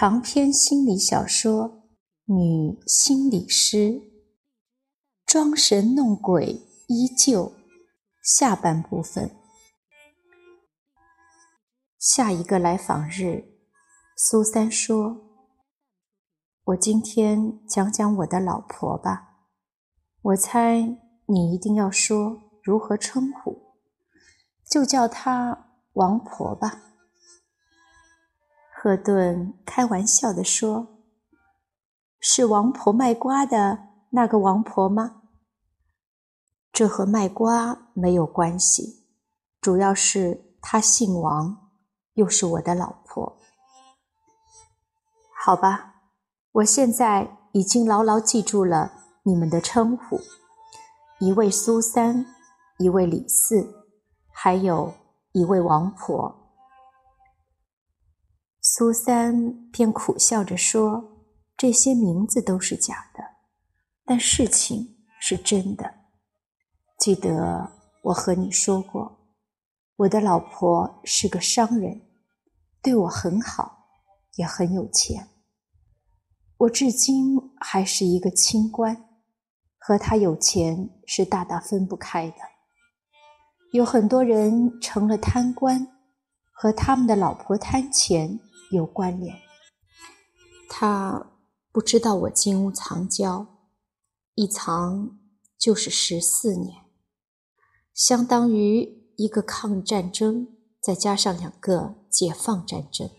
长篇心理小说《女心理师》，装神弄鬼依旧。下半部分。下一个来访日，苏三说：“我今天讲讲我的老婆吧。我猜你一定要说如何称呼，就叫她王婆吧。”赫顿开玩笑地说：“是王婆卖瓜的那个王婆吗？”这和卖瓜没有关系，主要是她姓王，又是我的老婆。好吧，我现在已经牢牢记住了你们的称呼：一位苏三，一位李四，还有一位王婆。苏三便苦笑着说：“这些名字都是假的，但事情是真的。记得我和你说过，我的老婆是个商人，对我很好，也很有钱。我至今还是一个清官，和他有钱是大大分不开的。有很多人成了贪官，和他们的老婆贪钱。”有关联。他不知道我金屋藏娇，一藏就是十四年，相当于一个抗日战争，再加上两个解放战争。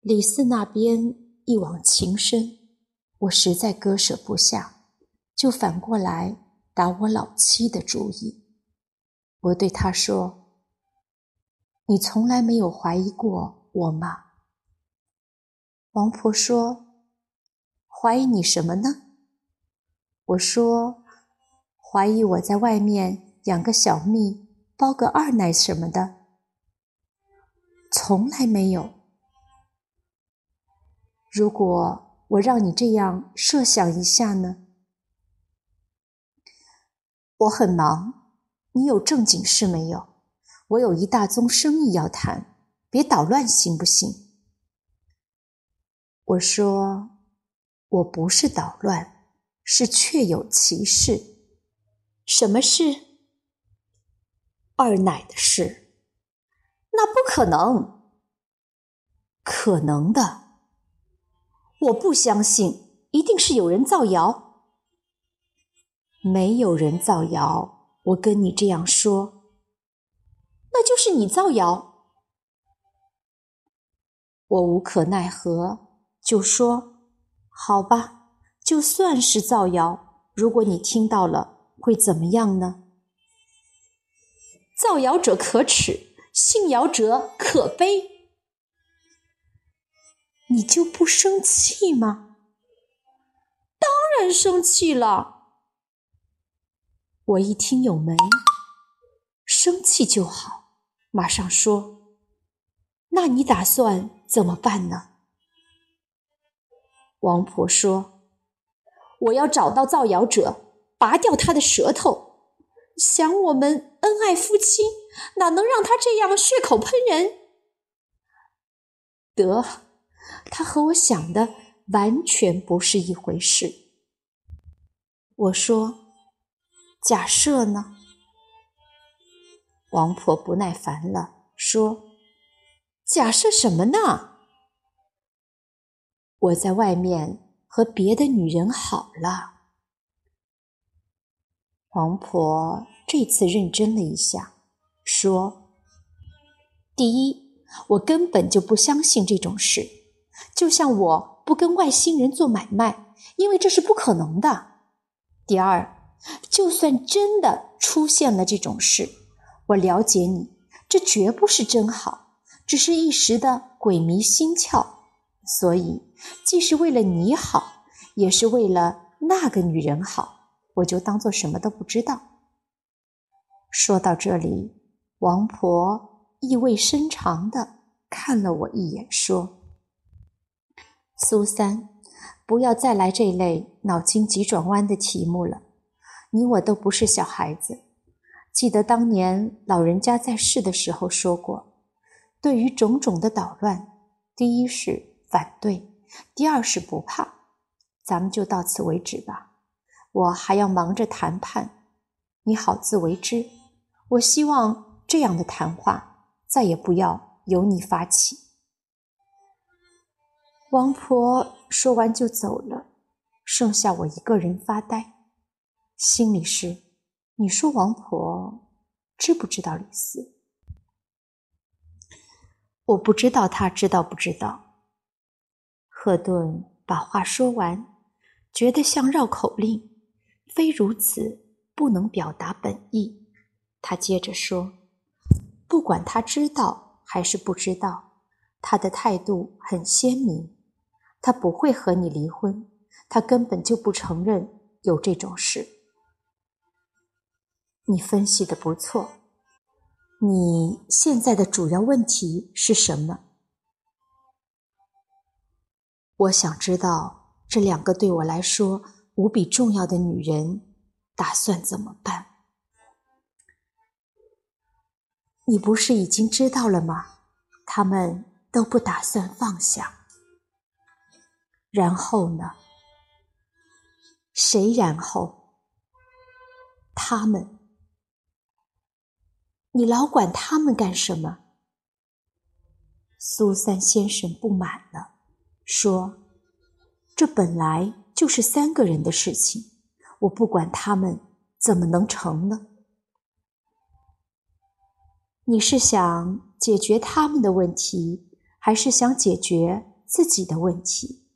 李四那边一往情深，我实在割舍不下，就反过来打我老妻的主意。我对他说：“你从来没有怀疑过。”我吗？王婆说：“怀疑你什么呢？”我说：“怀疑我在外面养个小蜜，包个二奶什么的。”从来没有。如果我让你这样设想一下呢？我很忙，你有正经事没有？我有一大宗生意要谈。别捣乱，行不行？我说，我不是捣乱，是确有其事。什么事？二奶的事。那不可能。可能的。我不相信，一定是有人造谣。没有人造谣，我跟你这样说，那就是你造谣。我无可奈何，就说：“好吧，就算是造谣，如果你听到了，会怎么样呢？”造谣者可耻，信谣者可悲。你就不生气吗？当然生气了。我一听有门，生气就好，马上说。那你打算怎么办呢？王婆说：“我要找到造谣者，拔掉他的舌头。想我们恩爱夫妻，哪能让他这样血口喷人？”得，他和我想的完全不是一回事。我说：“假设呢？”王婆不耐烦了，说。假设什么呢？我在外面和别的女人好了。王婆这次认真了一下，说：“第一，我根本就不相信这种事，就像我不跟外星人做买卖，因为这是不可能的。第二，就算真的出现了这种事，我了解你，这绝不是真好。”只是一时的鬼迷心窍，所以既是为了你好，也是为了那个女人好，我就当做什么都不知道。说到这里，王婆意味深长地看了我一眼，说：“苏三，不要再来这类脑筋急转弯的题目了。你我都不是小孩子。记得当年老人家在世的时候说过，对于种种的捣乱，第一是反对，第二是不怕。咱们就到此为止吧，我还要忙着谈判，你好自为之。我希望这样的谈话再也不要由你发起。王婆说完就走了，剩下我一个人发呆，心里是。你说王婆知不知道李四？我不知道他知道不知道。赫顿把话说完，觉得像绕口令，非如此不能表达本意。他接着说：“不管他知道还是不知道，他的态度很鲜明，他不会和你离婚，他根本就不承认有这种事。”你分析的不错，你现在的主要问题是什么？我想知道这两个对我来说无比重要的女人打算怎么办？你不是已经知道了吗？他们都不打算放下。然后呢？谁然后？他们。你老管他们干什么？苏三先生不满了，说：“这本来就是三个人的事情，我不管他们，怎么能成呢？你是想解决他们的问题，还是想解决自己的问题？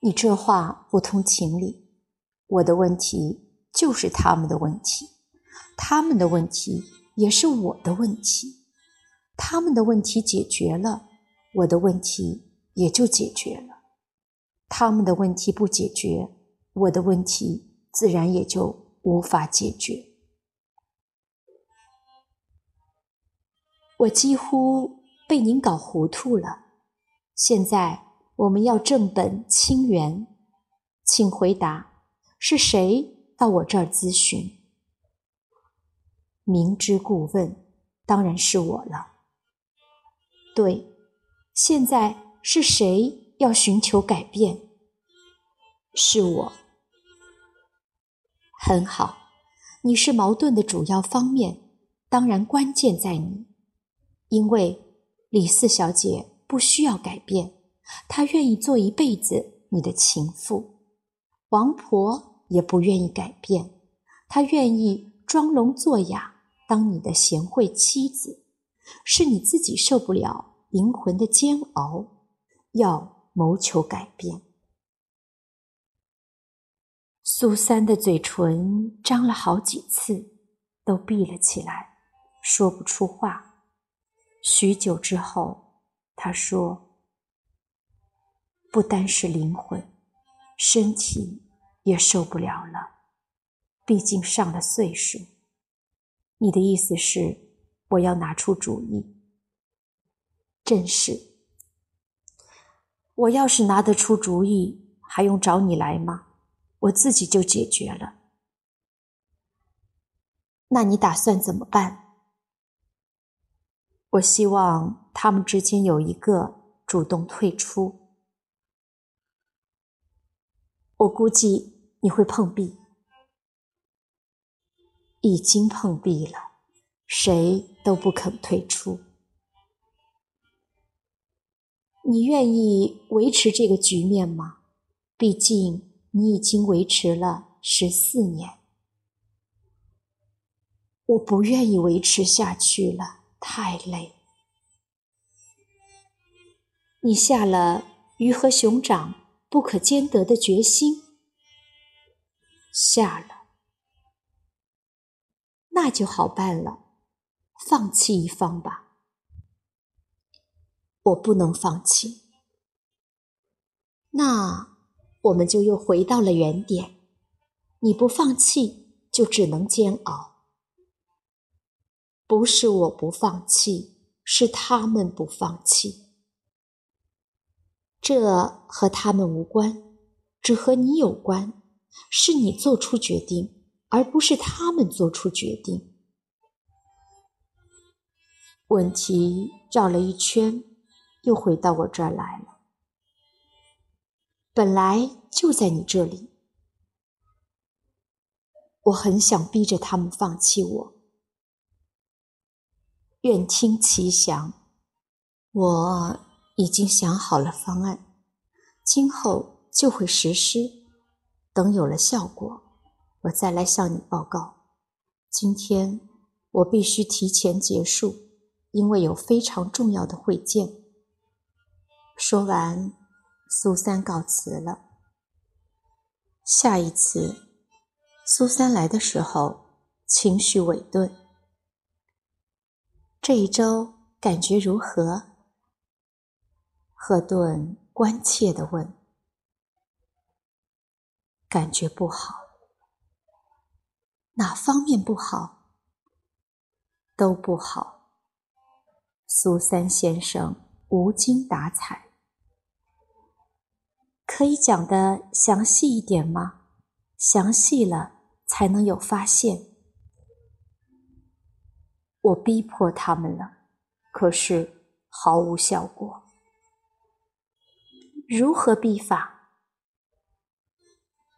你这话不通情理。我的问题就是他们的问题。”他们的问题也是我的问题，他们的问题解决了，我的问题也就解决了；他们的问题不解决，我的问题自然也就无法解决。我几乎被您搞糊涂了。现在我们要正本清源，请回答：是谁到我这儿咨询？明知故问，当然是我了。对，现在是谁要寻求改变？是我。很好，你是矛盾的主要方面，当然关键在你，因为李四小姐不需要改变，她愿意做一辈子你的情妇。王婆也不愿意改变，她愿意装聋作哑。当你的贤惠妻子，是你自己受不了灵魂的煎熬，要谋求改变。苏三的嘴唇张了好几次，都闭了起来，说不出话。许久之后，他说：“不单是灵魂，身体也受不了了，毕竟上了岁数。”你的意思是，我要拿出主意？正是。我要是拿得出主意，还用找你来吗？我自己就解决了。那你打算怎么办？我希望他们之间有一个主动退出。我估计你会碰壁。已经碰壁了，谁都不肯退出。你愿意维持这个局面吗？毕竟你已经维持了十四年。我不愿意维持下去了，太累。你下了鱼和熊掌不可兼得的决心，下了。那就好办了，放弃一方吧。我不能放弃。那我们就又回到了原点。你不放弃，就只能煎熬。不是我不放弃，是他们不放弃。这和他们无关，只和你有关。是你做出决定，而不是他们做出决定。问题绕了一圈，又回到我这儿来了。本来就在你这里，我很想逼着他们放弃我。愿听其详，我已经想好了方案，今后就会实施。等有了效果，我再来向你报告。今天我必须提前结束，因为有非常重要的会见。说完。苏三告辞了。下一次，苏三来的时候，情绪萎顿。这一周感觉如何？赫顿关切地问。感觉不好。哪方面不好？都不好。苏三先生无精打采。可以讲的详细一点吗？详细了才能有发现。我逼迫他们了，可是毫无效果。如何逼法？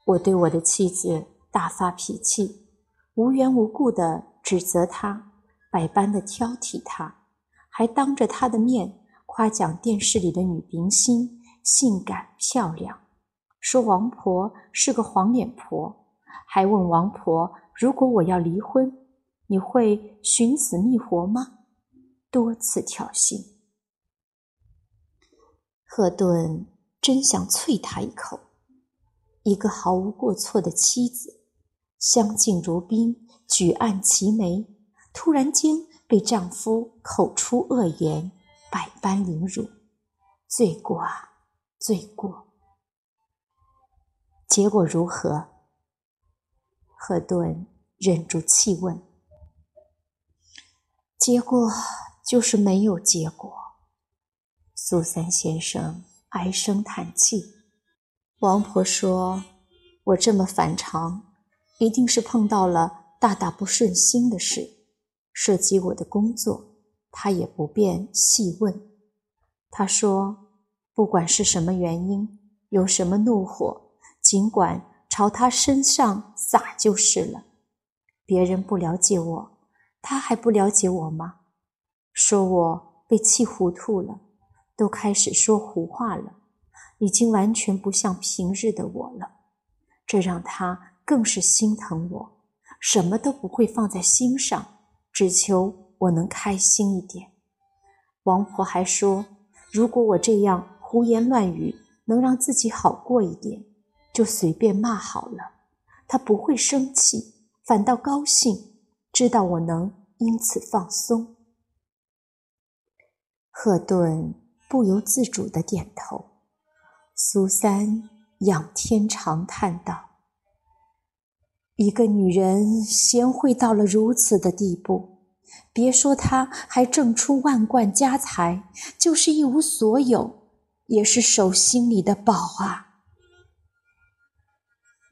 我对我的妻子大发脾气，无缘无故的指责他，百般的挑剔他，还当着他的面夸奖电视里的女明星。性感漂亮，说王婆是个黄脸婆，还问王婆：“如果我要离婚，你会寻死觅活吗？”多次挑衅。赫顿真想啐他一口。一个毫无过错的妻子，相敬如宾，举案齐眉，突然间被丈夫口出恶言，百般凌辱，罪过啊！罪过，结果如何？赫顿忍住气问。结果就是没有结果。苏三先生唉声叹气。王婆说：“我这么反常，一定是碰到了大大不顺心的事，涉及我的工作，他也不便细问。”他说。不管是什么原因，有什么怒火，尽管朝他身上撒就是了。别人不了解我，他还不了解我吗？说我被气糊涂了，都开始说胡话了，已经完全不像平日的我了。这让他更是心疼我，什么都不会放在心上，只求我能开心一点。王婆还说，如果我这样。胡言乱语能让自己好过一点，就随便骂好了。他不会生气，反倒高兴，知道我能因此放松。赫顿不由自主的点头。苏三仰天长叹道：“一个女人贤惠到了如此的地步，别说她还挣出万贯家财，就是一无所有。”也是手心里的宝啊！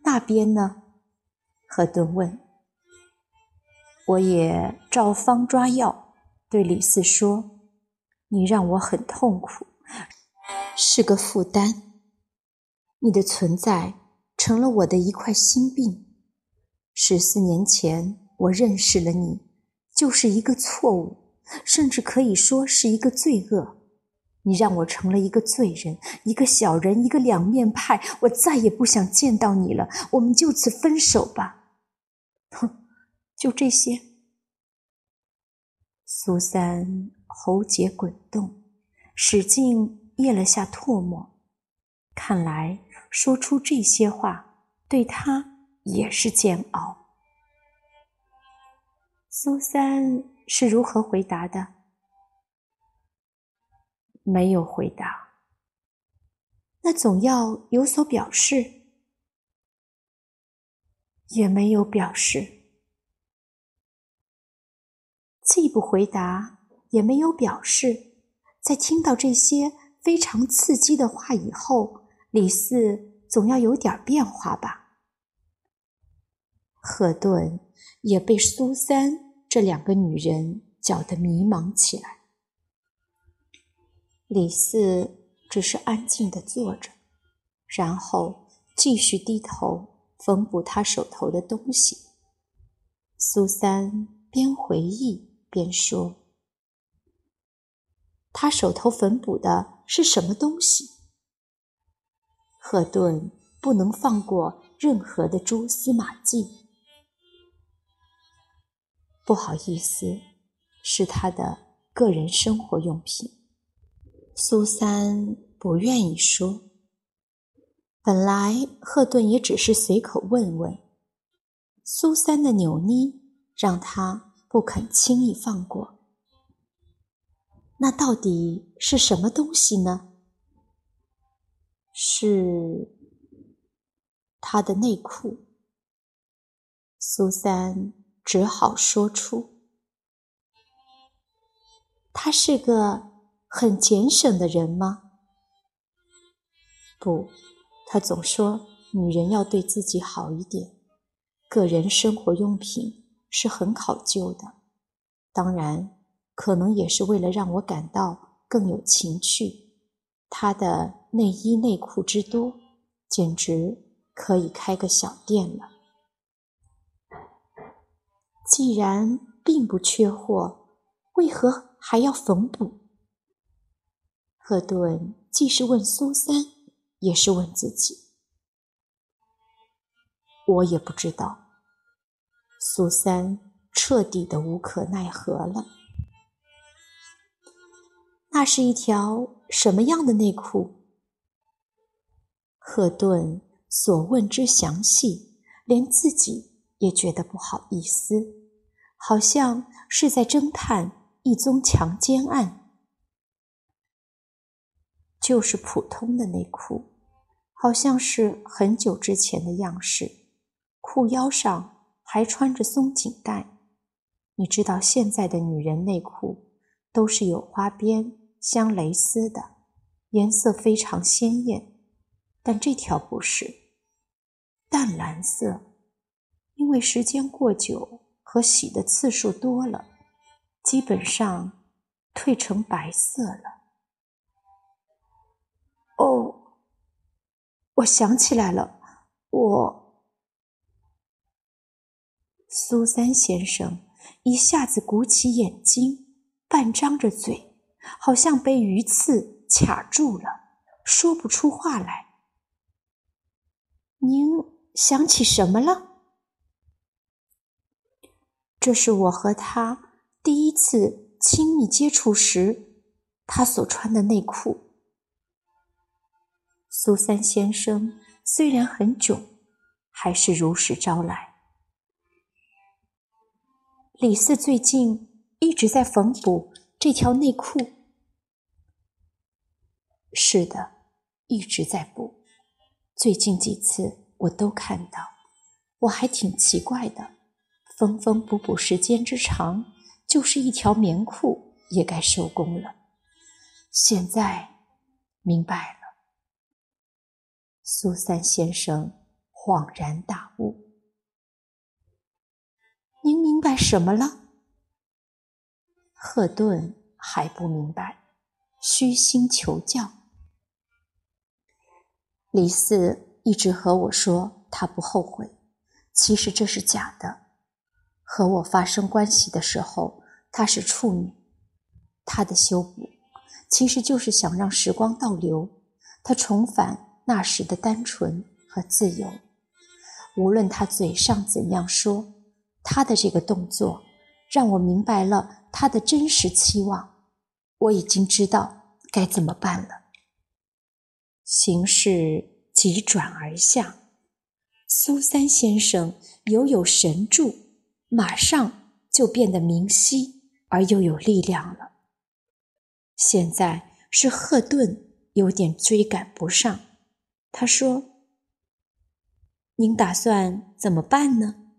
那边呢？何顿问。我也照方抓药，对李四说：“你让我很痛苦，是个负担。你的存在成了我的一块心病。十四年前我认识了你，就是一个错误，甚至可以说是一个罪恶。”你让我成了一个罪人，一个小人，一个两面派。我再也不想见到你了。我们就此分手吧。哼，就这些。苏三喉结滚动，使劲咽了下唾沫。看来说出这些话对他也是煎熬。苏三是如何回答的？没有回答。那总要有所表示，也没有表示。既不回答，也没有表示。在听到这些非常刺激的话以后，李四总要有点变化吧？赫顿也被苏三这两个女人搅得迷茫起来。李四只是安静地坐着，然后继续低头缝补他手头的东西。苏三边回忆边说。他手头缝补的是什么东西？赫顿不能放过任何的蛛丝马迹。不好意思，是他的个人生活用品。苏三不愿意说。本来赫顿也只是随口问问，苏三的扭捏让他不肯轻易放过。那到底是什么东西呢？是他的内裤。苏三只好说出：“他是个很俭省的人吗？”不，他总说女人要对自己好一点，个人生活用品是很考究的。当然。可能也是为了让我感到更有情趣，他的内衣内裤之多，简直可以开个小店了。既然并不缺货，为何还要缝补？赫顿既是问苏三，也是问自己。我也不知道。苏三彻底的无可奈何了。那是一条什么样的内裤？赫顿所问之详细，连自己也觉得不好意思，好像是在侦探一宗强奸案。就是普通的内裤，好像是很久之前的样式，裤腰上还穿着松紧带。你知道现在的女人内裤都是有花边。镶蕾丝的，颜色非常鲜艳，但这条不是淡蓝色，因为时间过久和洗的次数多了，基本上褪成白色了。哦，我想起来了，我苏三先生一下子鼓起眼睛，半张着嘴。好像被鱼刺卡住了，说不出话来。您想起什么了？这是我和他第一次亲密接触时，他所穿的内裤。苏三先生虽然很囧，还是如实招来。李四最近一直在缝补这条内裤。是的，一直在补。最近几次我都看到，我还挺奇怪的。缝缝补补时间之长，就是一条棉裤也该收工了。现在明白了。苏三先生恍然大悟：“您明白什么了？”赫顿还不明白，虚心求教。李四一直和我说他不后悔，其实这是假的。和我发生关系的时候，她是处女。他的修补其实就是想让时光倒流，他重返那时的单纯和自由。无论他嘴上怎样说，他的这个动作让我明白了他的真实期望。我已经知道该怎么办了。形势急转而下，苏三先生犹有神助，马上就变得明晰而又有力量了。现在是赫顿有点追赶不上，他说：“您打算怎么办呢？”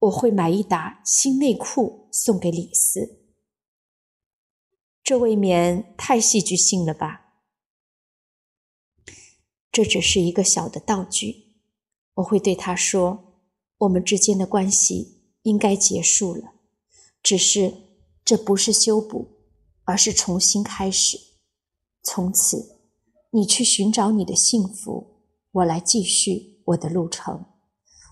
我会买一打新内裤送给李斯，这未免太戏剧性了吧？这只是一个小的道具，我会对他说：“我们之间的关系应该结束了，只是这不是修补，而是重新开始。从此，你去寻找你的幸福，我来继续我的路程。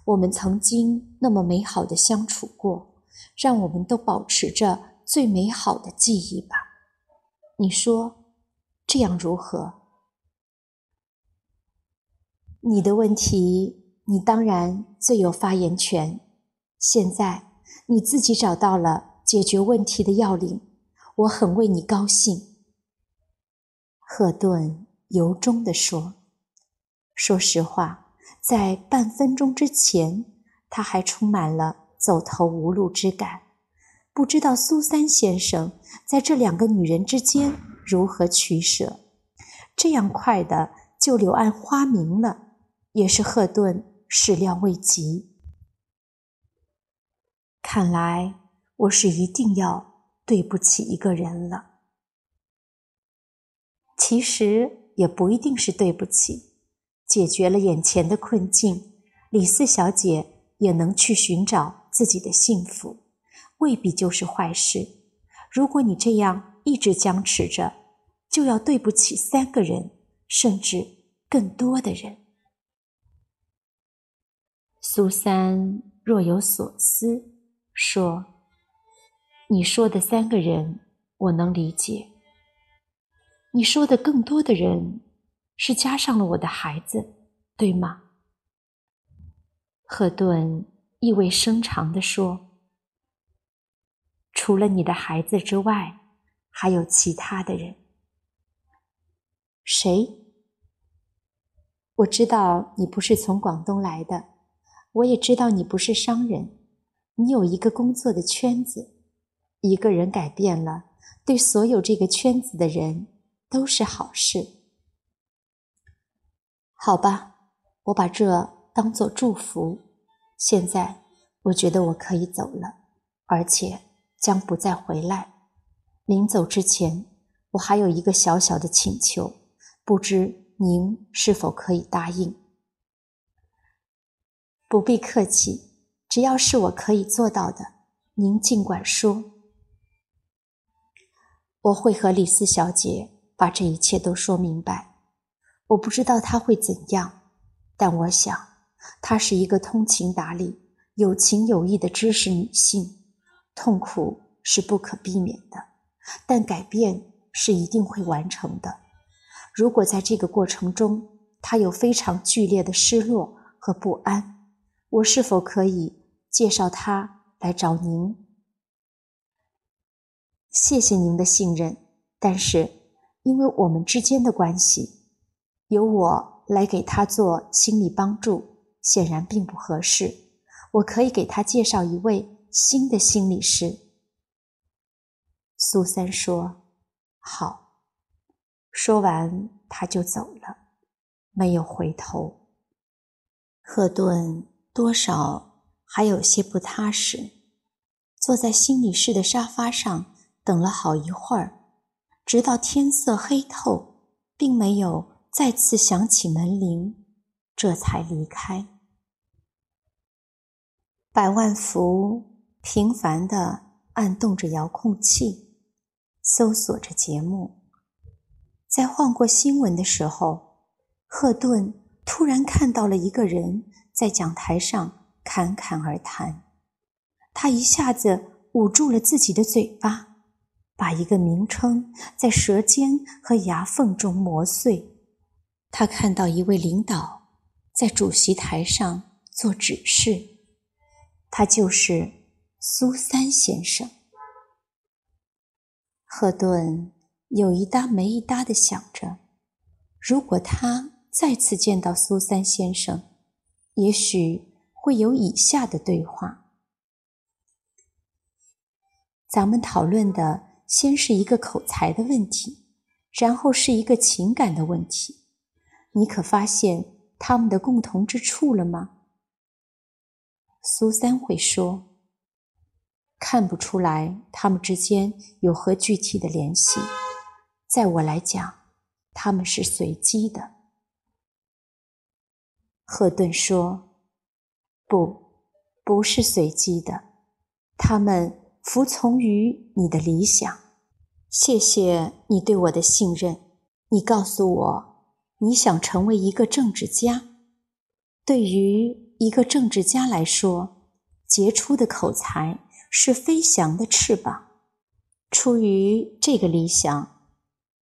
我们曾经那么美好的相处过，让我们都保持着最美好的记忆吧。你说，这样如何？”你的问题，你当然最有发言权。现在你自己找到了解决问题的要领，我很为你高兴。”赫顿由衷地说。说实话，在半分钟之前，他还充满了走投无路之感，不知道苏三先生在这两个女人之间如何取舍。这样快的就柳暗花明了。也是赫顿始料未及。看来我是一定要对不起一个人了。其实也不一定是对不起，解决了眼前的困境，李四小姐也能去寻找自己的幸福，未必就是坏事。如果你这样一直僵持着，就要对不起三个人，甚至更多的人。苏三若有所思，说：“你说的三个人，我能理解。你说的更多的人，是加上了我的孩子，对吗？”赫顿意味深长地说：“除了你的孩子之外，还有其他的人。谁？我知道你不是从广东来的。”我也知道你不是商人，你有一个工作的圈子。一个人改变了，对所有这个圈子的人都是好事。好吧，我把这当做祝福。现在我觉得我可以走了，而且将不再回来。临走之前，我还有一个小小的请求，不知您是否可以答应？不必客气，只要是我可以做到的，您尽管说。我会和李四小姐把这一切都说明白。我不知道她会怎样，但我想她是一个通情达理、有情有义的知识女性。痛苦是不可避免的，但改变是一定会完成的。如果在这个过程中，她有非常剧烈的失落和不安。我是否可以介绍他来找您？谢谢您的信任，但是因为我们之间的关系，由我来给他做心理帮助显然并不合适。我可以给他介绍一位新的心理师。苏三说：“好。”说完，他就走了，没有回头。赫顿。多少还有些不踏实，坐在心理室的沙发上等了好一会儿，直到天色黑透，并没有再次响起门铃，这才离开。百万福频繁地按动着遥控器，搜索着节目。在晃过新闻的时候，赫顿突然看到了一个人。在讲台上侃侃而谈，他一下子捂住了自己的嘴巴，把一个名称在舌尖和牙缝中磨碎。他看到一位领导在主席台上做指示，他就是苏三先生。赫顿有一搭没一搭的想着，如果他再次见到苏三先生。也许会有以下的对话：咱们讨论的先是一个口才的问题，然后是一个情感的问题。你可发现他们的共同之处了吗？苏三会说：“看不出来他们之间有何具体的联系。在我来讲，他们是随机的。”赫顿说：“不，不是随机的，他们服从于你的理想。谢谢你对我的信任。你告诉我，你想成为一个政治家。对于一个政治家来说，杰出的口才是飞翔的翅膀。出于这个理想，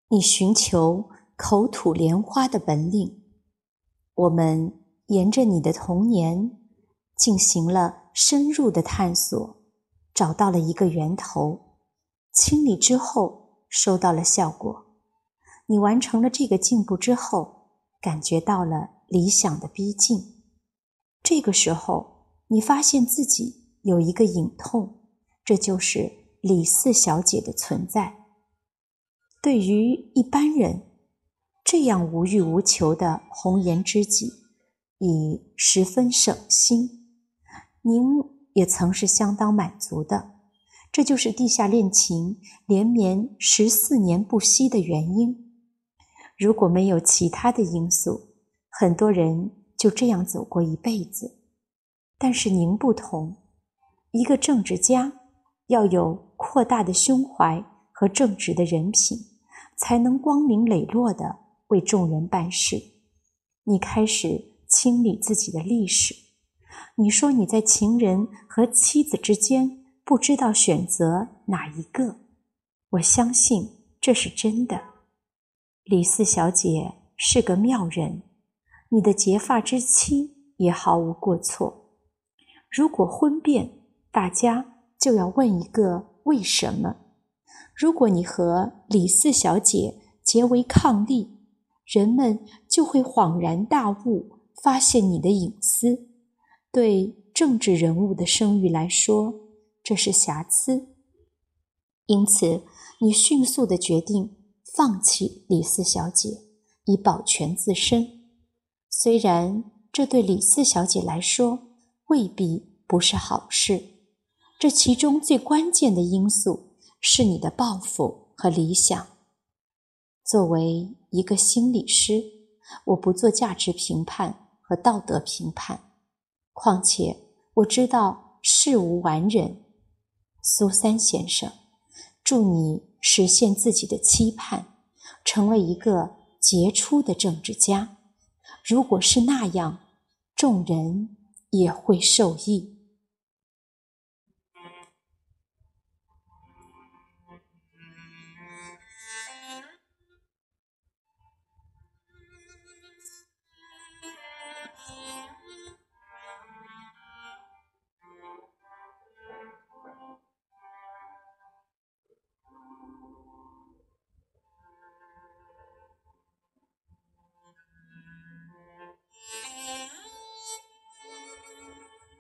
你寻求口吐莲花的本领。我们沿着你的童年进行了深入的探索，找到了一个源头，清理之后收到了效果。你完成了这个进步之后，感觉到了理想的逼近。这个时候，你发现自己有一个隐痛，这就是李四小姐的存在。对于一般人。这样无欲无求的红颜知己，已十分省心。您也曾是相当满足的，这就是地下恋情连绵十四年不息的原因。如果没有其他的因素，很多人就这样走过一辈子。但是您不同，一个政治家要有扩大的胸怀和正直的人品，才能光明磊落的。为众人办事，你开始清理自己的历史。你说你在情人和妻子之间不知道选择哪一个，我相信这是真的。李四小姐是个妙人，你的结发之妻也毫无过错。如果婚变，大家就要问一个为什么。如果你和李四小姐结为伉俪，人们就会恍然大悟，发现你的隐私。对政治人物的声誉来说，这是瑕疵。因此，你迅速的决定放弃李四小姐，以保全自身。虽然这对李四小姐来说未必不是好事，这其中最关键的因素是你的抱负和理想。作为一个心理师，我不做价值评判和道德评判。况且我知道事无完人。苏三先生，祝你实现自己的期盼，成为一个杰出的政治家。如果是那样，众人也会受益。